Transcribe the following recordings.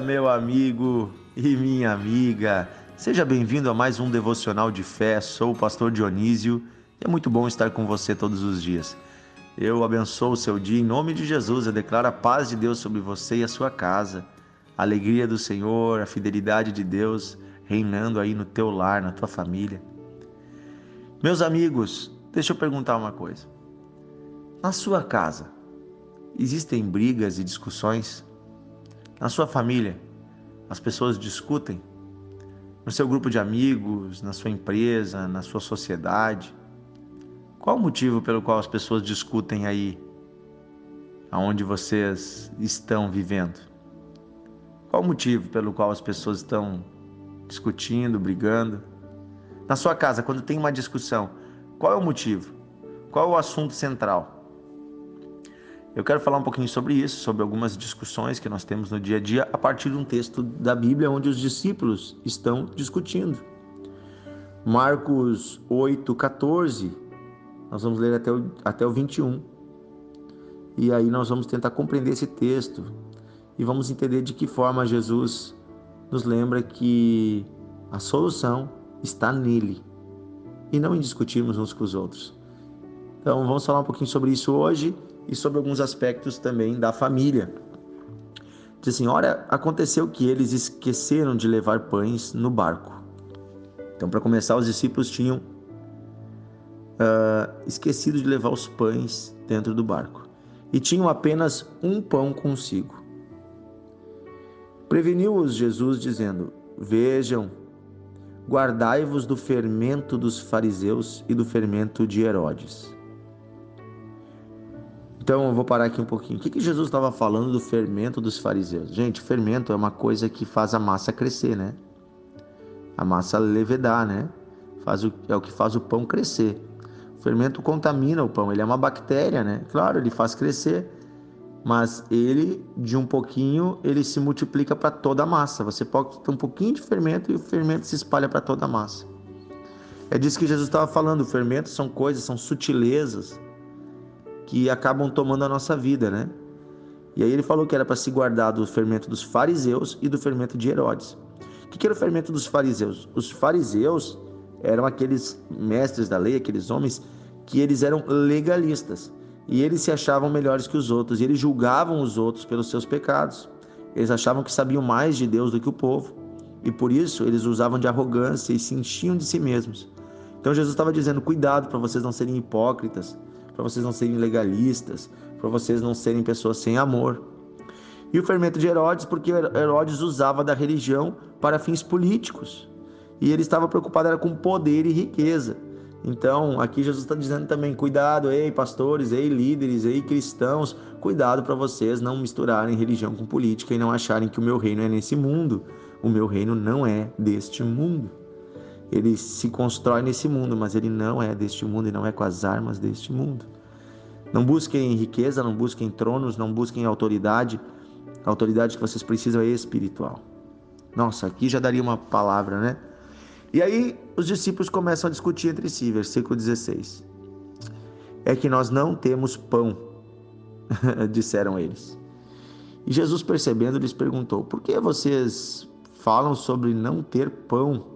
meu amigo e minha amiga. Seja bem-vindo a mais um devocional de fé. Sou o pastor Dionísio e é muito bom estar com você todos os dias. Eu abençoo o seu dia em nome de Jesus. Eu declaro a paz de Deus sobre você e a sua casa. A alegria do Senhor, a fidelidade de Deus reinando aí no teu lar, na tua família. Meus amigos, deixa eu perguntar uma coisa. Na sua casa, existem brigas e discussões? Na sua família, as pessoas discutem? No seu grupo de amigos, na sua empresa, na sua sociedade? Qual o motivo pelo qual as pessoas discutem aí, aonde vocês estão vivendo? Qual o motivo pelo qual as pessoas estão discutindo, brigando? Na sua casa, quando tem uma discussão, qual é o motivo? Qual é o assunto central? Eu quero falar um pouquinho sobre isso, sobre algumas discussões que nós temos no dia a dia, a partir de um texto da Bíblia onde os discípulos estão discutindo. Marcos 8, 14, nós vamos ler até o, até o 21. E aí nós vamos tentar compreender esse texto e vamos entender de que forma Jesus nos lembra que a solução está nele e não em discutirmos uns com os outros. Então vamos falar um pouquinho sobre isso hoje e sobre alguns aspectos também da família. Diz assim: Ora, aconteceu que eles esqueceram de levar pães no barco. Então, para começar, os discípulos tinham uh, esquecido de levar os pães dentro do barco e tinham apenas um pão consigo. Preveniu-os Jesus, dizendo: Vejam, guardai-vos do fermento dos fariseus e do fermento de Herodes. Então eu vou parar aqui um pouquinho. O que, que Jesus estava falando do fermento dos fariseus? Gente, fermento é uma coisa que faz a massa crescer, né? A massa levedar, né? Faz o, é o que faz o pão crescer. O fermento contamina o pão, ele é uma bactéria, né? Claro, ele faz crescer, mas ele, de um pouquinho, ele se multiplica para toda a massa. Você pode ter um pouquinho de fermento e o fermento se espalha para toda a massa. É disso que Jesus estava falando. Fermentos são coisas, são sutilezas que acabam tomando a nossa vida, né? E aí ele falou que era para se guardar do fermento dos fariseus e do fermento de Herodes. O que era o fermento dos fariseus? Os fariseus eram aqueles mestres da lei, aqueles homens que eles eram legalistas e eles se achavam melhores que os outros e eles julgavam os outros pelos seus pecados. Eles achavam que sabiam mais de Deus do que o povo e por isso eles usavam de arrogância e se enchiam de si mesmos. Então Jesus estava dizendo: cuidado para vocês não serem hipócritas, para vocês não serem legalistas, para vocês não serem pessoas sem amor. E o fermento de Herodes, porque Herodes usava da religião para fins políticos. E ele estava preocupado era com poder e riqueza. Então, aqui Jesus está dizendo também: cuidado, ei pastores, ei líderes, ei cristãos, cuidado para vocês não misturarem religião com política e não acharem que o meu reino é nesse mundo. O meu reino não é deste mundo ele se constrói nesse mundo, mas ele não é deste mundo e não é com as armas deste mundo. Não busquem riqueza, não busquem tronos, não busquem autoridade. A autoridade que vocês precisam é espiritual. Nossa, aqui já daria uma palavra, né? E aí os discípulos começam a discutir entre si, versículo 16. É que nós não temos pão, disseram eles. E Jesus, percebendo, lhes perguntou: Por que vocês falam sobre não ter pão?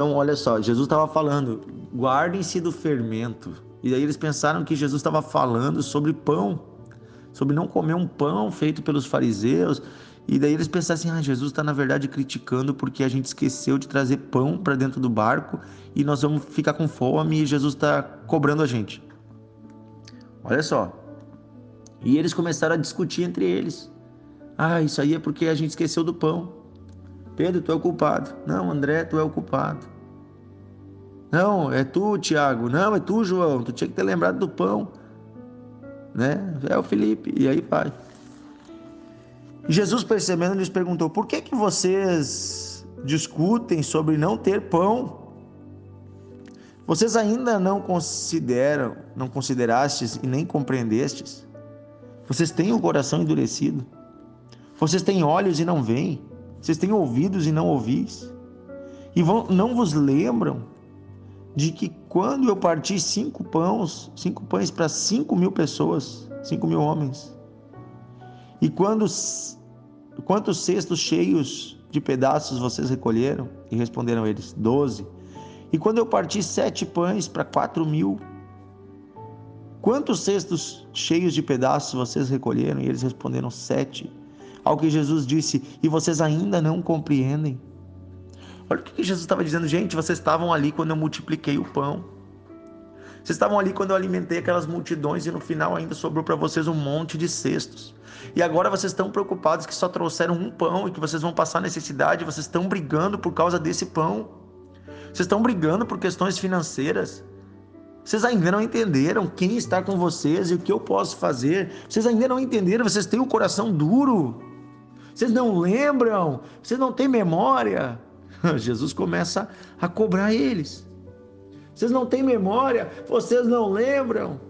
Então, olha só, Jesus estava falando, guardem-se do fermento. E daí eles pensaram que Jesus estava falando sobre pão, sobre não comer um pão feito pelos fariseus. E daí eles pensaram assim: ah, Jesus está na verdade criticando porque a gente esqueceu de trazer pão para dentro do barco e nós vamos ficar com fome e Jesus está cobrando a gente. Olha só. E eles começaram a discutir entre eles. Ah, isso aí é porque a gente esqueceu do pão. Pedro, tu é o culpado. Não, André, tu é o culpado. Não, é tu, Tiago. Não, é tu, João. Tu tinha que ter lembrado do pão. Né? É o Felipe. E aí vai. Jesus percebendo lhes perguntou: Por que que vocês discutem sobre não ter pão? Vocês ainda não consideram, não considerastes e nem compreendestes? Vocês têm o coração endurecido? Vocês têm olhos e não veem? Vocês têm ouvidos e não ouvis? E vão, não vos lembram de que quando eu parti cinco pães, cinco pães para cinco mil pessoas, cinco mil homens, e quando Quantos cestos cheios de pedaços vocês recolheram? E responderam eles: Doze. E quando eu parti sete pães para quatro mil, quantos cestos cheios de pedaços vocês recolheram? E eles responderam: Sete. Ao que Jesus disse: E vocês ainda não compreendem? Olha o que Jesus estava dizendo, gente. Vocês estavam ali quando eu multipliquei o pão. Vocês estavam ali quando eu alimentei aquelas multidões e no final ainda sobrou para vocês um monte de cestos. E agora vocês estão preocupados que só trouxeram um pão e que vocês vão passar necessidade, vocês estão brigando por causa desse pão. Vocês estão brigando por questões financeiras. Vocês ainda não entenderam quem está com vocês e o que eu posso fazer. Vocês ainda não entenderam, vocês têm o um coração duro. Vocês não lembram, vocês não têm memória. Jesus começa a cobrar eles. Vocês não têm memória, vocês não lembram.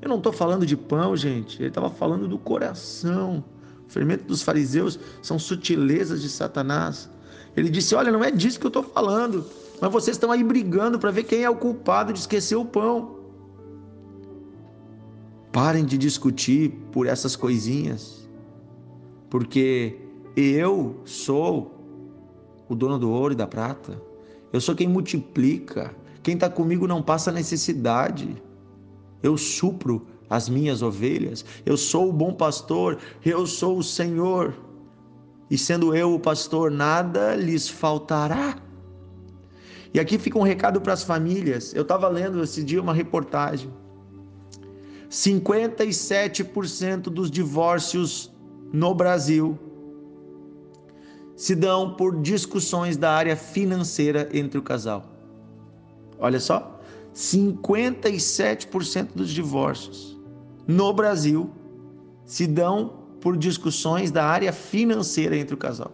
Eu não estou falando de pão, gente. Ele estava falando do coração. O fermento dos fariseus são sutilezas de Satanás. Ele disse: Olha, não é disso que eu estou falando. Mas vocês estão aí brigando para ver quem é o culpado de esquecer o pão. Parem de discutir por essas coisinhas. Porque eu sou o dono do ouro e da prata. Eu sou quem multiplica. Quem está comigo não passa necessidade eu supro as minhas ovelhas, eu sou o bom pastor, eu sou o Senhor. E sendo eu o pastor, nada lhes faltará. E aqui fica um recado para as famílias. Eu estava lendo esse dia uma reportagem. 57% dos divórcios no Brasil se dão por discussões da área financeira entre o casal. Olha só, 57% dos divórcios no Brasil se dão por discussões da área financeira entre o casal.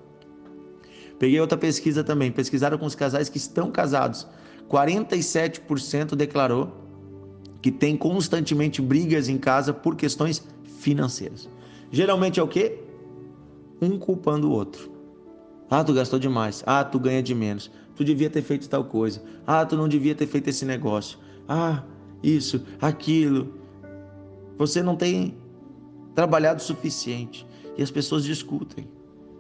Peguei outra pesquisa também, pesquisaram com os casais que estão casados. 47% declarou que tem constantemente brigas em casa por questões financeiras. Geralmente é o quê? Um culpando o outro. Ah, tu gastou demais. Ah, tu ganha de menos tu devia ter feito tal coisa. Ah, tu não devia ter feito esse negócio. Ah, isso, aquilo. Você não tem trabalhado o suficiente. E as pessoas discutem.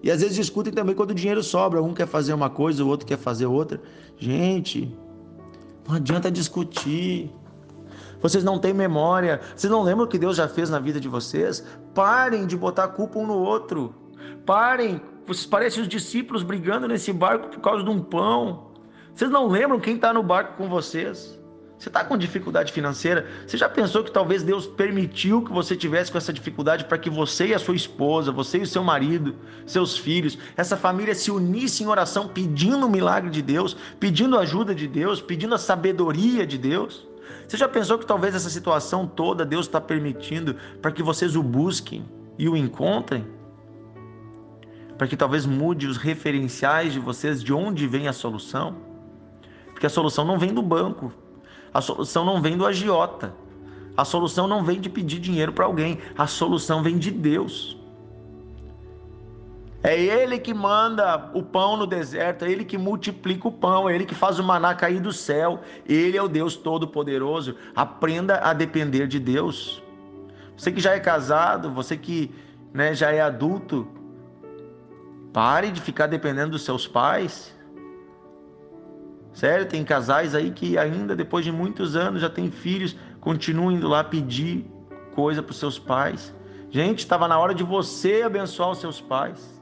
E às vezes discutem também quando o dinheiro sobra. Um quer fazer uma coisa, o outro quer fazer outra. Gente, não adianta discutir. Vocês não têm memória. Vocês não lembram o que Deus já fez na vida de vocês? Parem de botar culpa um no outro. Parem vocês parecem os discípulos brigando nesse barco por causa de um pão. Vocês não lembram quem está no barco com vocês? Você está com dificuldade financeira? Você já pensou que talvez Deus permitiu que você tivesse com essa dificuldade para que você e a sua esposa, você e o seu marido, seus filhos, essa família se unissem em oração pedindo o milagre de Deus, pedindo a ajuda de Deus, pedindo a sabedoria de Deus? Você já pensou que talvez essa situação toda Deus está permitindo para que vocês o busquem e o encontrem? para que talvez mude os referenciais de vocês de onde vem a solução. Porque a solução não vem do banco, a solução não vem do agiota, a solução não vem de pedir dinheiro para alguém, a solução vem de Deus. É Ele que manda o pão no deserto, é Ele que multiplica o pão, é Ele que faz o maná cair do céu. Ele é o Deus Todo-Poderoso. Aprenda a depender de Deus. Você que já é casado, você que né, já é adulto, Pare de ficar dependendo dos seus pais. Sério, tem casais aí que ainda depois de muitos anos já tem filhos, continuam indo lá pedir coisa para os seus pais. Gente, estava na hora de você abençoar os seus pais.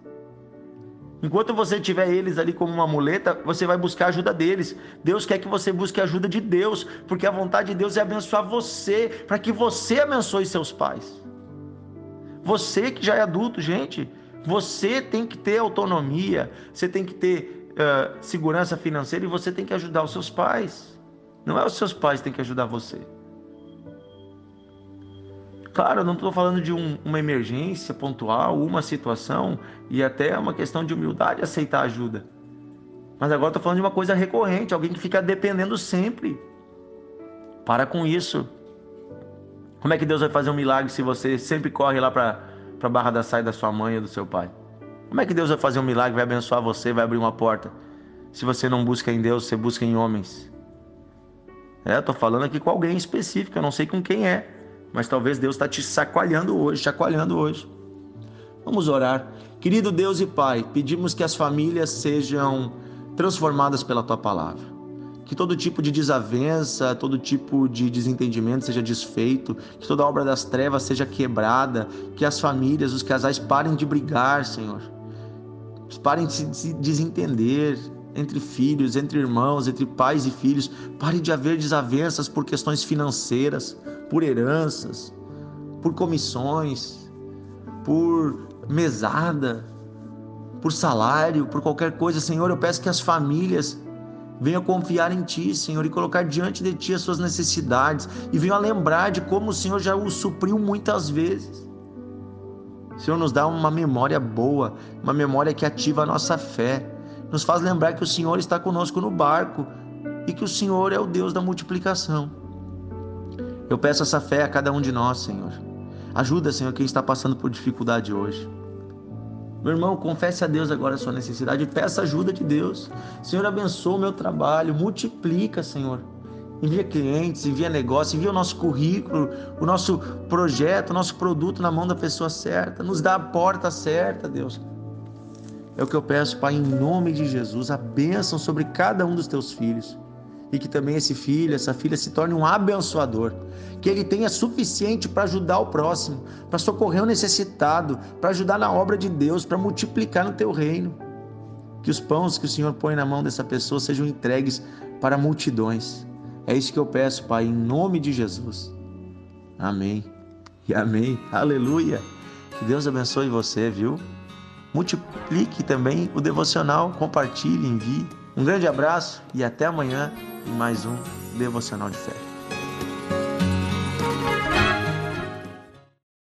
Enquanto você tiver eles ali como uma muleta, você vai buscar a ajuda deles. Deus quer que você busque a ajuda de Deus, porque a vontade de Deus é abençoar você, para que você abençoe seus pais. Você que já é adulto, gente, você tem que ter autonomia, você tem que ter uh, segurança financeira e você tem que ajudar os seus pais. Não é os seus pais que têm que ajudar você. Claro, eu não estou falando de um, uma emergência pontual, uma situação e até uma questão de humildade aceitar ajuda. Mas agora estou falando de uma coisa recorrente, alguém que fica dependendo sempre. Para com isso. Como é que Deus vai fazer um milagre se você sempre corre lá para a barra da saia da sua mãe ou do seu pai? Como é que Deus vai fazer um milagre, vai abençoar você, vai abrir uma porta? Se você não busca em Deus, você busca em homens. É, falando aqui com alguém específico, eu não sei com quem é, mas talvez Deus está te sacoalhando hoje, chacoalhando hoje. Vamos orar. Querido Deus e Pai, pedimos que as famílias sejam transformadas pela tua palavra que todo tipo de desavença, todo tipo de desentendimento seja desfeito, que toda obra das trevas seja quebrada, que as famílias, os casais parem de brigar, Senhor. Parem de se desentender entre filhos, entre irmãos, entre pais e filhos. Pare de haver desavenças por questões financeiras, por heranças, por comissões, por mesada, por salário, por qualquer coisa. Senhor, eu peço que as famílias Venha confiar em Ti, Senhor, e colocar diante de Ti as suas necessidades. E venha lembrar de como o Senhor já o supriu muitas vezes. Senhor, nos dá uma memória boa, uma memória que ativa a nossa fé. Nos faz lembrar que o Senhor está conosco no barco e que o Senhor é o Deus da multiplicação. Eu peço essa fé a cada um de nós, Senhor. Ajuda, Senhor, quem está passando por dificuldade hoje. Meu irmão, confesse a Deus agora a sua necessidade e peça ajuda de Deus. Senhor, abençoa o meu trabalho, multiplica, Senhor. Envia clientes, envia negócio, envia o nosso currículo, o nosso projeto, o nosso produto na mão da pessoa certa. Nos dá a porta certa, Deus. É o que eu peço, Pai, em nome de Jesus, a bênção sobre cada um dos teus filhos e que também esse filho, essa filha se torne um abençoador, que ele tenha suficiente para ajudar o próximo, para socorrer o necessitado, para ajudar na obra de Deus, para multiplicar no teu reino. Que os pães que o Senhor põe na mão dessa pessoa sejam entregues para multidões. É isso que eu peço, Pai, em nome de Jesus. Amém. E amém. Aleluia. Que Deus abençoe você, viu? Multiplique também o devocional, compartilhe, envie. Um grande abraço e até amanhã em mais um Devocional de Fé.